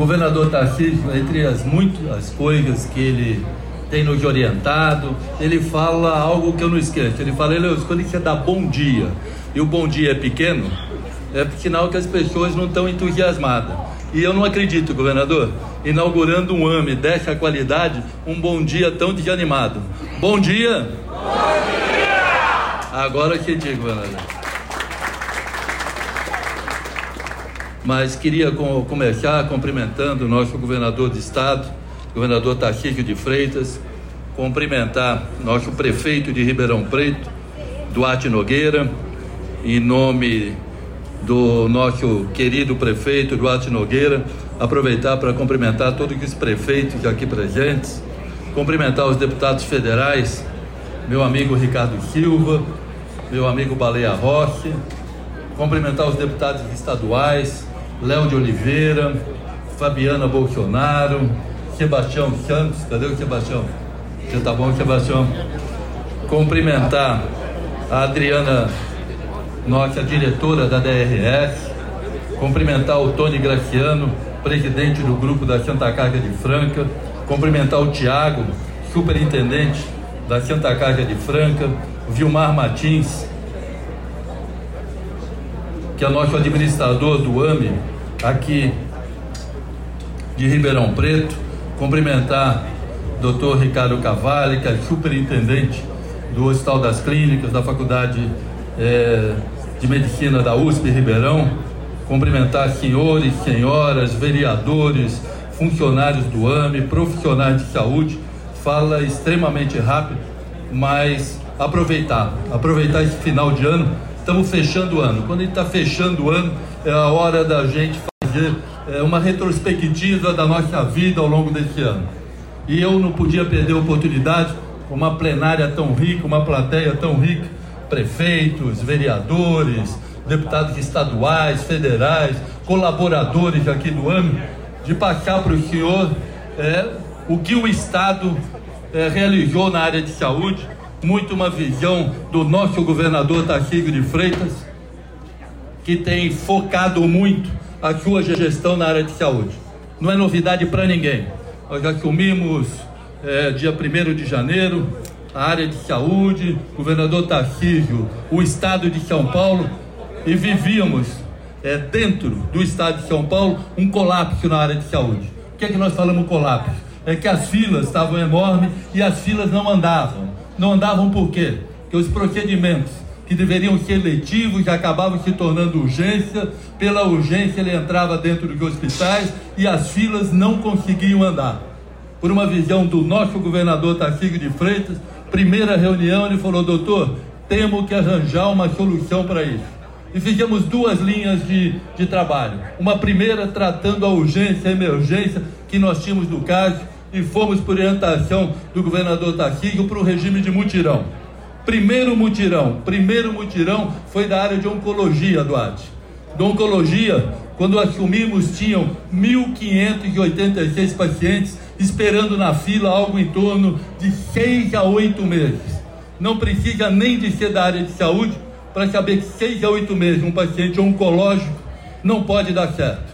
governador Tarcísio, entre as muitas coisas que ele tem nos orientado, ele fala algo que eu não esqueço. Ele fala, Eleus, quando você dá bom dia e o bom dia é pequeno, é sinal que as pessoas não estão entusiasmadas. E eu não acredito, governador, inaugurando um AME dessa qualidade, um bom dia tão desanimado. Bom dia! Bom dia! Agora que digo, governador. Mas queria começar cumprimentando o nosso governador de estado, governador Tarcísio de Freitas, cumprimentar nosso prefeito de Ribeirão Preto, Duarte Nogueira, em nome do nosso querido prefeito Duarte Nogueira, aproveitar para cumprimentar todos os prefeitos aqui presentes, cumprimentar os deputados federais, meu amigo Ricardo Silva, meu amigo Baleia Rossi, cumprimentar os deputados estaduais, Léo de Oliveira, Fabiana Bolsonaro, Sebastião Santos, cadê o Sebastião? Você tá bom, Sebastião? Cumprimentar a Adriana nossa diretora da DRS, cumprimentar o Tony Graciano, presidente do grupo da Santa Casa de Franca, cumprimentar o Tiago, superintendente da Santa Casa de Franca, Vilmar Martins, que é nosso administrador do AME aqui de Ribeirão Preto, cumprimentar o doutor Ricardo Cavalli, que é superintendente do Hospital das Clínicas, da Faculdade é, de Medicina da USP Ribeirão, cumprimentar senhores, senhoras, vereadores, funcionários do AME, profissionais de saúde. Fala extremamente rápido, mas aproveitar, aproveitar esse final de ano. Estamos fechando o ano. Quando a gente está fechando o ano, é a hora da gente fazer é, uma retrospectiva da nossa vida ao longo desse ano. E eu não podia perder a oportunidade, uma plenária tão rica, uma plateia tão rica, prefeitos, vereadores, deputados estaduais, federais, colaboradores aqui do AME, de passar para o senhor é, o que o Estado é, realizou na área de saúde, muito uma visão do nosso governador Tarcísio de Freitas, que tem focado muito a sua gestão na área de saúde. Não é novidade para ninguém. Nós assumimos é, dia 1 de janeiro a área de saúde, governador Tarcísio, o estado de São Paulo, e vivíamos é, dentro do estado de São Paulo um colapso na área de saúde. O que é que nós falamos colapso? É que as filas estavam enormes e as filas não andavam. Não andavam por quê? Porque os procedimentos que deveriam ser letivos acabavam se tornando urgência. Pela urgência ele entrava dentro dos hospitais e as filas não conseguiam andar. Por uma visão do nosso governador Tarcísio de Freitas, primeira reunião, ele falou: doutor, temos que arranjar uma solução para isso. E fizemos duas linhas de, de trabalho. Uma primeira tratando a urgência, a emergência que nós tínhamos no caso, e fomos por orientação do governador Tarcísio para o regime de mutirão. Primeiro mutirão, primeiro mutirão foi da área de oncologia, Duarte. Da oncologia, quando assumimos, tinham 1.586 pacientes esperando na fila algo em torno de seis a oito meses. Não precisa nem de ser da área de saúde para saber que seis a oito meses um paciente oncológico não pode dar certo.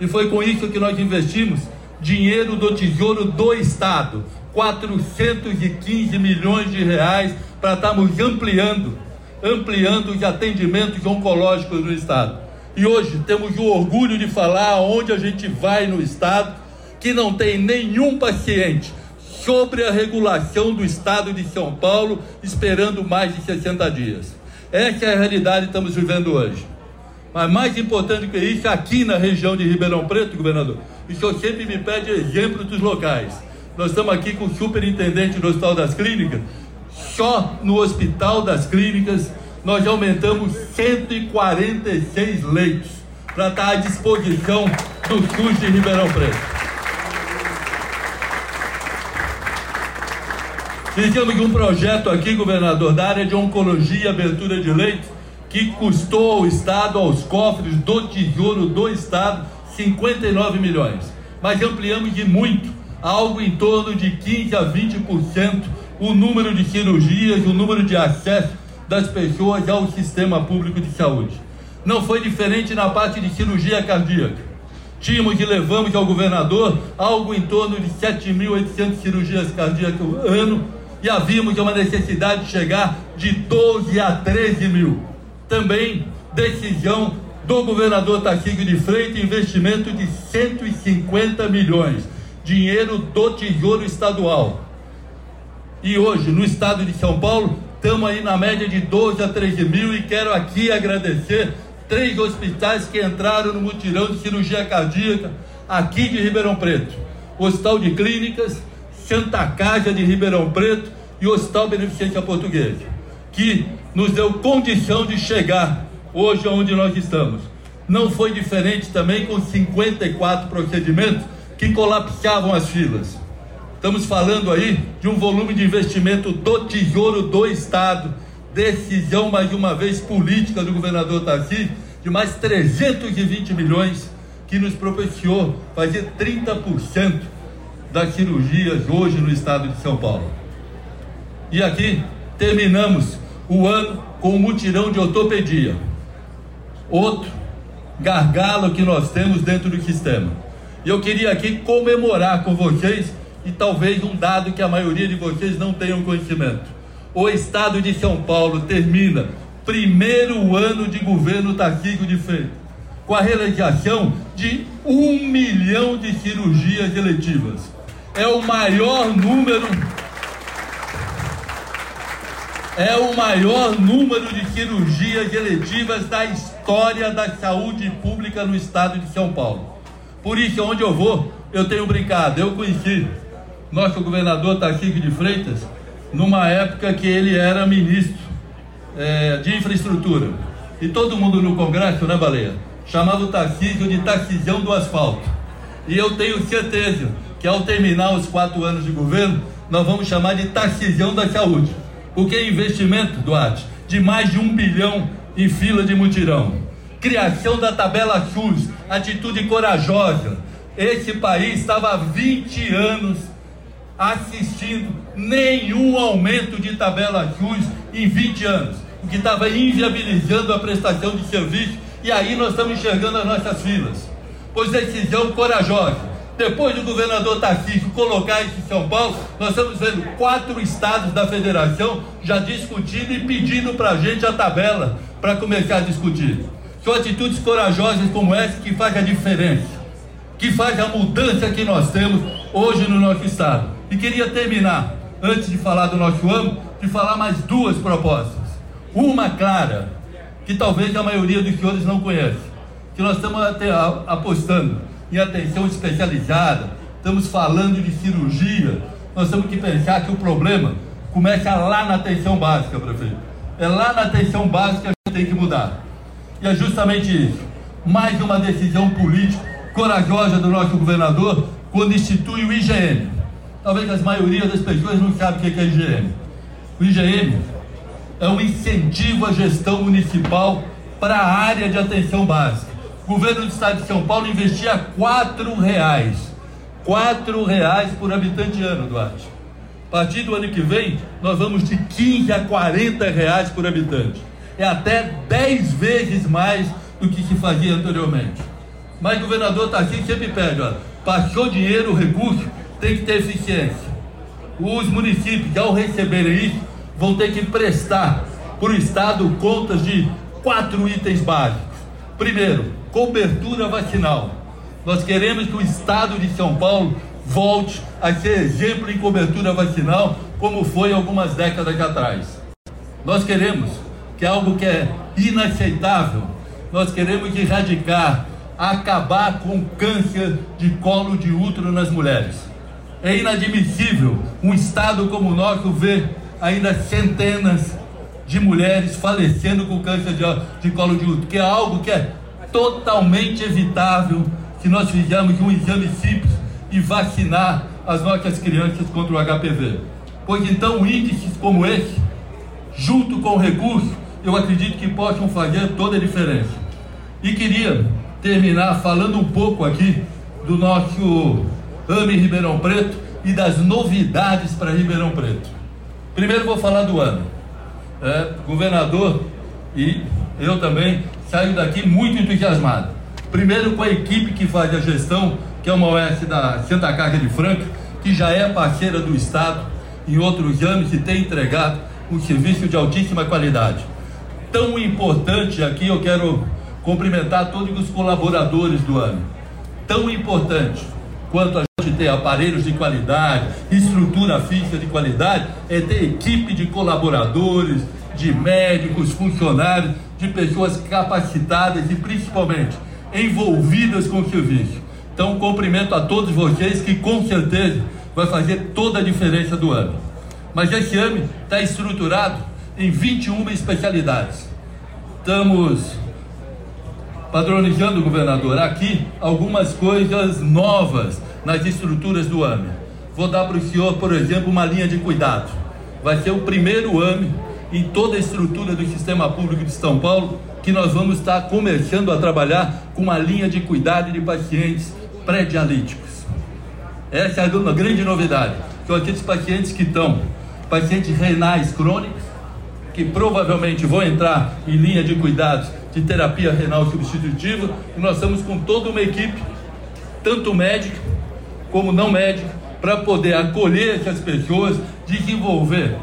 E foi com isso que nós investimos dinheiro do Tesouro do Estado, 415 milhões de reais para estarmos ampliando, ampliando os atendimentos oncológicos no Estado. E hoje temos o orgulho de falar onde a gente vai no Estado que não tem nenhum paciente sobre a regulação do Estado de São Paulo esperando mais de 60 dias. Essa é a realidade que estamos vivendo hoje. Mas mais importante que isso, aqui na região de Ribeirão Preto, governador, o senhor sempre me pede exemplos dos locais. Nós estamos aqui com o superintendente do Hospital das Clínicas. Só no Hospital das Clínicas nós aumentamos 146 leitos para estar à disposição do SUS de Ribeirão Preto. Fizemos um projeto aqui, governador, da área de oncologia e abertura de leitos, que custou ao Estado, aos cofres do Tesouro do Estado, 59 milhões. Mas ampliamos de muito, algo em torno de 15 a 20% o número de cirurgias, o número de acesso das pessoas ao sistema público de saúde. Não foi diferente na parte de cirurgia cardíaca. Tínhamos e levamos ao governador algo em torno de 7.800 cirurgias cardíacas ano e havíamos uma necessidade de chegar de 12 a 13 mil. Também decisão do governador Tarcísio de Freitas, investimento de 150 milhões, dinheiro do Tesouro Estadual. E hoje, no estado de São Paulo, estamos aí na média de 12 a 13 mil e quero aqui agradecer três hospitais que entraram no mutirão de cirurgia cardíaca aqui de Ribeirão Preto: Hospital de Clínicas, Santa Casa de Ribeirão Preto e Hospital Beneficência Portuguesa, que nos deu condição de chegar hoje onde nós estamos. Não foi diferente também com 54 procedimentos que colapsavam as filas. Estamos falando aí de um volume de investimento do Tesouro do Estado decisão, mais uma vez, política do governador Tarcísio, de mais 320 milhões, que nos propiciou fazer 30% das cirurgias hoje no estado de São Paulo. E aqui terminamos o ano com o mutirão de ortopedia. Outro gargalo que nós temos dentro do sistema. E eu queria aqui comemorar com vocês, e talvez um dado que a maioria de vocês não tenham conhecimento o estado de São Paulo termina primeiro ano de governo Tarcísio de Freitas, com a realização de um milhão de cirurgias eletivas. É o maior número. É o maior número de cirurgias eletivas da história da saúde pública no estado de São Paulo. Por isso, onde eu vou, eu tenho brincado. Eu conheci nosso governador Tarcísio de Freitas numa época que ele era ministro é, de infraestrutura. E todo mundo no Congresso, né, Baleia? Chamava o Tarcísio de Tarcisão do asfalto. E eu tenho certeza que ao terminar os quatro anos de governo, nós vamos chamar de Tarcisão da saúde. Porque é investimento, Duarte, de mais de um bilhão em fila de mutirão. Criação da tabela SUS, atitude corajosa. Esse país estava há 20 anos assistindo nenhum aumento de tabela SUS em 20 anos, o que estava inviabilizando a prestação de serviço, e aí nós estamos enxergando as nossas filas. Pois decisão corajosa. Depois do governador Tarcísio colocar isso em São Paulo, nós estamos vendo quatro estados da federação já discutindo e pedindo para a gente a tabela para começar a discutir. São atitudes corajosas como essa que faz a diferença, que faz a mudança que nós temos hoje no nosso estado. E queria terminar, antes de falar do nosso ano, de falar mais duas propostas. Uma clara, que talvez a maioria dos senhores não conhece, que nós estamos apostando em atenção especializada, estamos falando de cirurgia, nós temos que pensar que o problema começa lá na atenção básica, prefeito. É lá na atenção básica tem que mudar. E é justamente isso. Mais uma decisão política corajosa do nosso governador quando institui o IGM, talvez a maioria das pessoas não sabe o que é IGM. O IGM é um incentivo à gestão municipal para a área de atenção básica. O governo do estado de São Paulo investia quatro reais, quatro reais por habitante ano, Duarte. A partir do ano que vem, nós vamos de 15 a 40 reais por habitante. É até 10 vezes mais do que se fazia anteriormente. Mas o governador Tarcísio sempre pede, olha, passou dinheiro, recurso, tem que ter eficiência. Os municípios, ao receberem isso, vão ter que prestar para o Estado contas de quatro itens básicos. Primeiro, cobertura vacinal. Nós queremos que o Estado de São Paulo volte a ser exemplo em cobertura vacinal, como foi algumas décadas atrás. Nós queremos que é algo que é inaceitável, nós queremos erradicar, acabar com o câncer de colo de útero nas mulheres. É inadmissível um Estado como o nosso ver ainda centenas de mulheres falecendo com câncer de, de colo de útero, que é algo que é totalmente evitável se nós fizermos um exame simples e vacinar as nossas crianças contra o HPV. Pois então índices como esse, junto com o recurso, eu acredito que possam fazer toda a diferença. E queria terminar falando um pouco aqui do nosso AME Ribeirão Preto e das novidades para Ribeirão Preto. Primeiro vou falar do ano. É, governador e eu também saio daqui muito entusiasmado. Primeiro com a equipe que faz a gestão, que é uma OS da Santa Carga de Franca, que já é parceira do Estado em outros anos e tem entregado um serviço de altíssima qualidade. Tão importante aqui, eu quero cumprimentar todos os colaboradores do ano. Tão importante quanto a gente ter aparelhos de qualidade, estrutura física de qualidade, é ter equipe de colaboradores, de médicos, funcionários, de pessoas capacitadas e principalmente envolvidas com o serviço. Então, cumprimento a todos vocês que com certeza vai fazer toda a diferença do ano. Mas esse ano está estruturado em 21 especialidades. Estamos padronizando, governador, aqui algumas coisas novas nas estruturas do AME. Vou dar para o senhor, por exemplo, uma linha de cuidado. Vai ser o primeiro AME em toda a estrutura do sistema público de São Paulo que nós vamos estar começando a trabalhar com uma linha de cuidado de pacientes pré-dialíticos. Essa é uma grande novidade. São aqueles pacientes que estão, pacientes renais crônicos, que provavelmente vão entrar em linha de cuidados de terapia renal substitutiva, e nós estamos com toda uma equipe, tanto médica como não médica, para poder acolher essas pessoas, desenvolver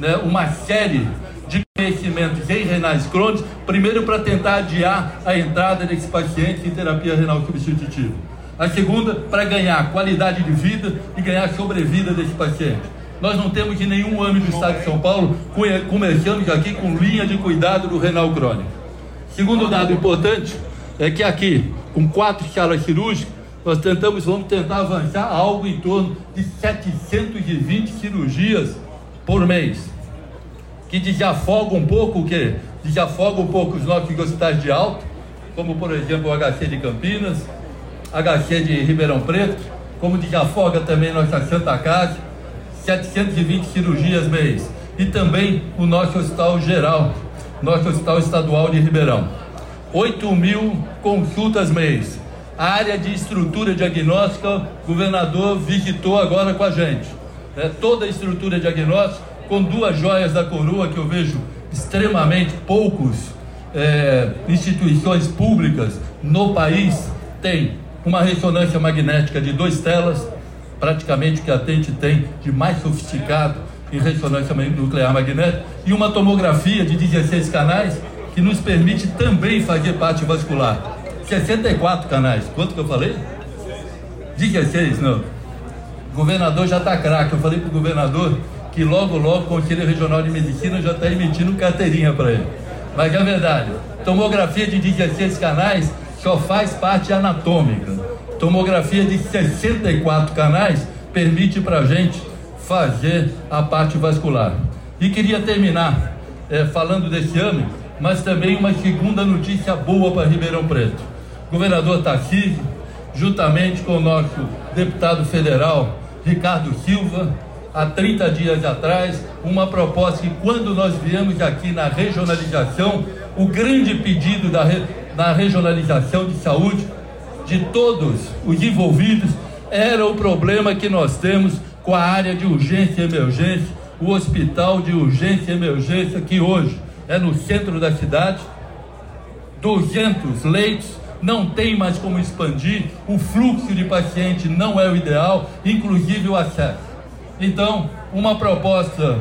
né, uma série de conhecimentos em renais crônicos, primeiro para tentar adiar a entrada desses pacientes em terapia renal substitutiva. A segunda, para ganhar qualidade de vida e ganhar sobrevida desse paciente. Nós não temos em nenhum âmbito do estado de São Paulo, começamos aqui com linha de cuidado do renal crônico. Segundo dado importante é que aqui, com quatro salas cirúrgicas, nós tentamos, vamos tentar avançar algo em torno de 720 cirurgias por mês, que desafoga um pouco o quê? Desafoga um pouco os nossos hospitais de alta, como por exemplo o HC de Campinas, HC de Ribeirão Preto, como desafoga também nossa Santa Casa, 720 cirurgias mês, e também o nosso Hospital Geral, nosso Hospital Estadual de Ribeirão. 8 mil consultas mês. A área de estrutura diagnóstica, o governador visitou agora com a gente. É, toda a estrutura diagnóstica, com duas joias da coroa que eu vejo extremamente poucos é, instituições públicas no país tem uma ressonância magnética de duas telas, praticamente o que a Tente tem de mais sofisticado em ressonância nuclear magnética, e uma tomografia de 16 canais que nos permite também fazer parte vascular. 64 canais. Quanto que eu falei? 16, não. O governador já está craque. Eu falei para o governador que logo, logo o Conselho Regional de Medicina já está emitindo carteirinha para ele. Mas é verdade. Tomografia de 16 canais só faz parte anatômica. Tomografia de 64 canais permite para a gente fazer a parte vascular. E queria terminar é, falando desse ano, mas também uma segunda notícia boa para Ribeirão Preto. Governador Tarcísio, juntamente com o nosso deputado federal Ricardo Silva, há 30 dias atrás, uma proposta que quando nós viemos aqui na regionalização, o grande pedido da, na regionalização de saúde de todos os envolvidos era o problema que nós temos com a área de urgência e emergência, o hospital de urgência e emergência, que hoje é no centro da cidade, 200 leitos, não tem mais como expandir, o fluxo de paciente não é o ideal, inclusive o acesso. Então, uma proposta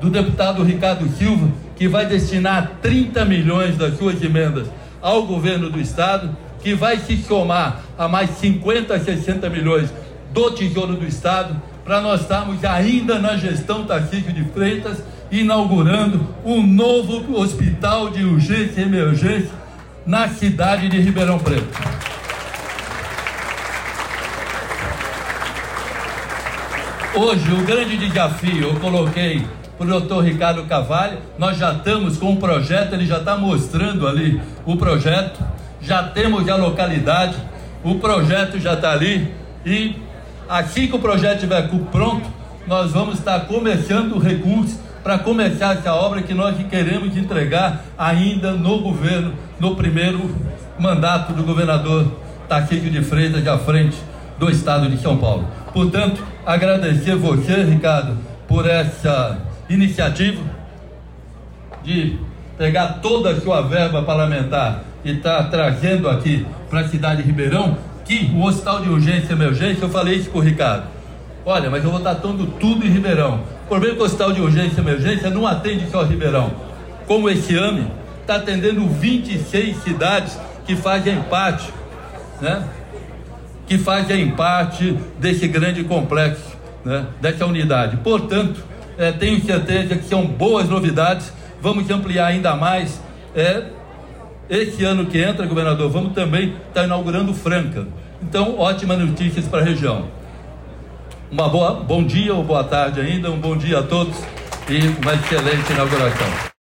do deputado Ricardo Silva, que vai destinar 30 milhões das suas emendas ao governo do estado, que vai se somar a mais 50, 60 milhões do Tesouro do Estado, para nós estarmos ainda na gestão Tarcísio de Freitas, inaugurando um novo hospital de urgência e emergência na cidade de Ribeirão Preto. Hoje, o grande desafio, eu coloquei para o doutor Ricardo Cavalho, nós já estamos com um projeto, ele já está mostrando ali o projeto, já temos a localidade, o projeto já está ali e assim que o projeto estiver pronto, nós vamos estar começando o recurso para começar essa obra que nós queremos entregar ainda no governo, no primeiro mandato do governador Tarcísio de Freitas à frente do estado de São Paulo. Portanto, agradecer você, Ricardo, por essa iniciativa de pegar toda a sua verba parlamentar e está trazendo aqui para a cidade de Ribeirão que o hospital de urgência e emergência, eu falei isso para o Ricardo. Olha, mas eu vou estar dando tudo em Ribeirão. O problema é que o hospital de urgência e emergência não atende só Ribeirão. Como esse ano está atendendo 26 cidades que fazem parte, né? Que fazem parte desse grande complexo, né? Dessa unidade. Portanto, é, tenho certeza que são boas novidades. Vamos ampliar ainda mais. É, esse ano que entra, governador, vamos também estar tá inaugurando Franca. Então, ótimas notícias para a região. Uma boa, bom dia ou boa tarde ainda, um bom dia a todos e uma excelente inauguração.